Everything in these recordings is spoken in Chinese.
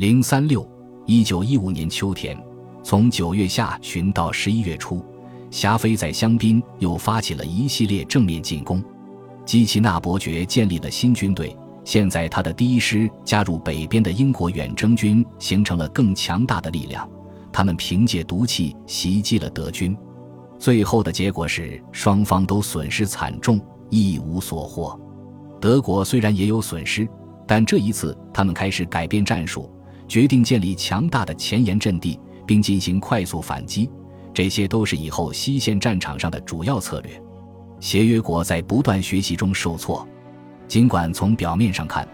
零三六，一九一五年秋天，从九月下旬到十一月初，霞飞在香槟又发起了一系列正面进攻。基奇纳伯爵建立了新军队，现在他的第一师加入北边的英国远征军，形成了更强大的力量。他们凭借毒气袭击了德军，最后的结果是双方都损失惨重，一无所获。德国虽然也有损失，但这一次他们开始改变战术。决定建立强大的前沿阵地，并进行快速反击，这些都是以后西线战场上的主要策略。协约国在不断学习中受挫，尽管从表面上看，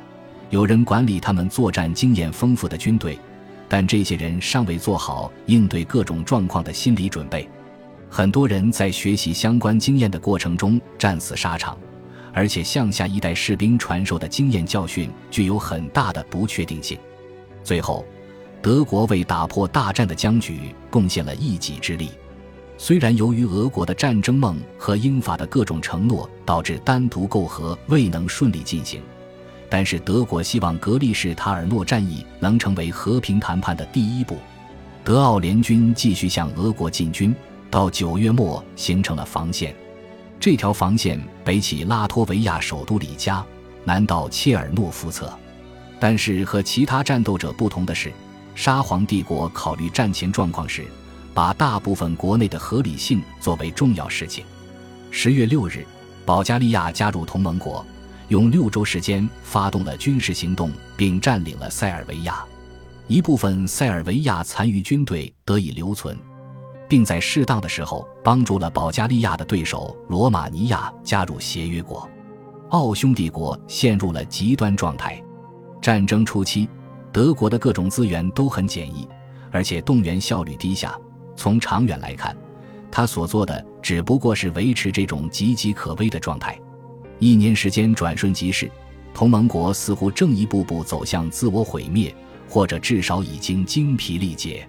有人管理他们作战经验丰富的军队，但这些人尚未做好应对各种状况的心理准备。很多人在学习相关经验的过程中战死沙场，而且向下一代士兵传授的经验教训具有很大的不确定性。最后，德国为打破大战的僵局贡献了一己之力。虽然由于俄国的战争梦和英法的各种承诺导致单独媾和未能顺利进行，但是德国希望格利什塔尔诺战役能成为和平谈判的第一步。德奥联军继续向俄国进军，到九月末形成了防线。这条防线北起拉脱维亚首都里加，南到切尔诺夫侧。但是和其他战斗者不同的是，沙皇帝国考虑战前状况时，把大部分国内的合理性作为重要事情。十月六日，保加利亚加入同盟国，用六周时间发动了军事行动，并占领了塞尔维亚。一部分塞尔维亚残余军队得以留存，并在适当的时候帮助了保加利亚的对手罗马尼亚加入协约国。奥匈帝国陷入了极端状态。战争初期，德国的各种资源都很简易，而且动员效率低下。从长远来看，他所做的只不过是维持这种岌岌可危的状态。一年时间转瞬即逝，同盟国似乎正一步步走向自我毁灭，或者至少已经精疲力竭。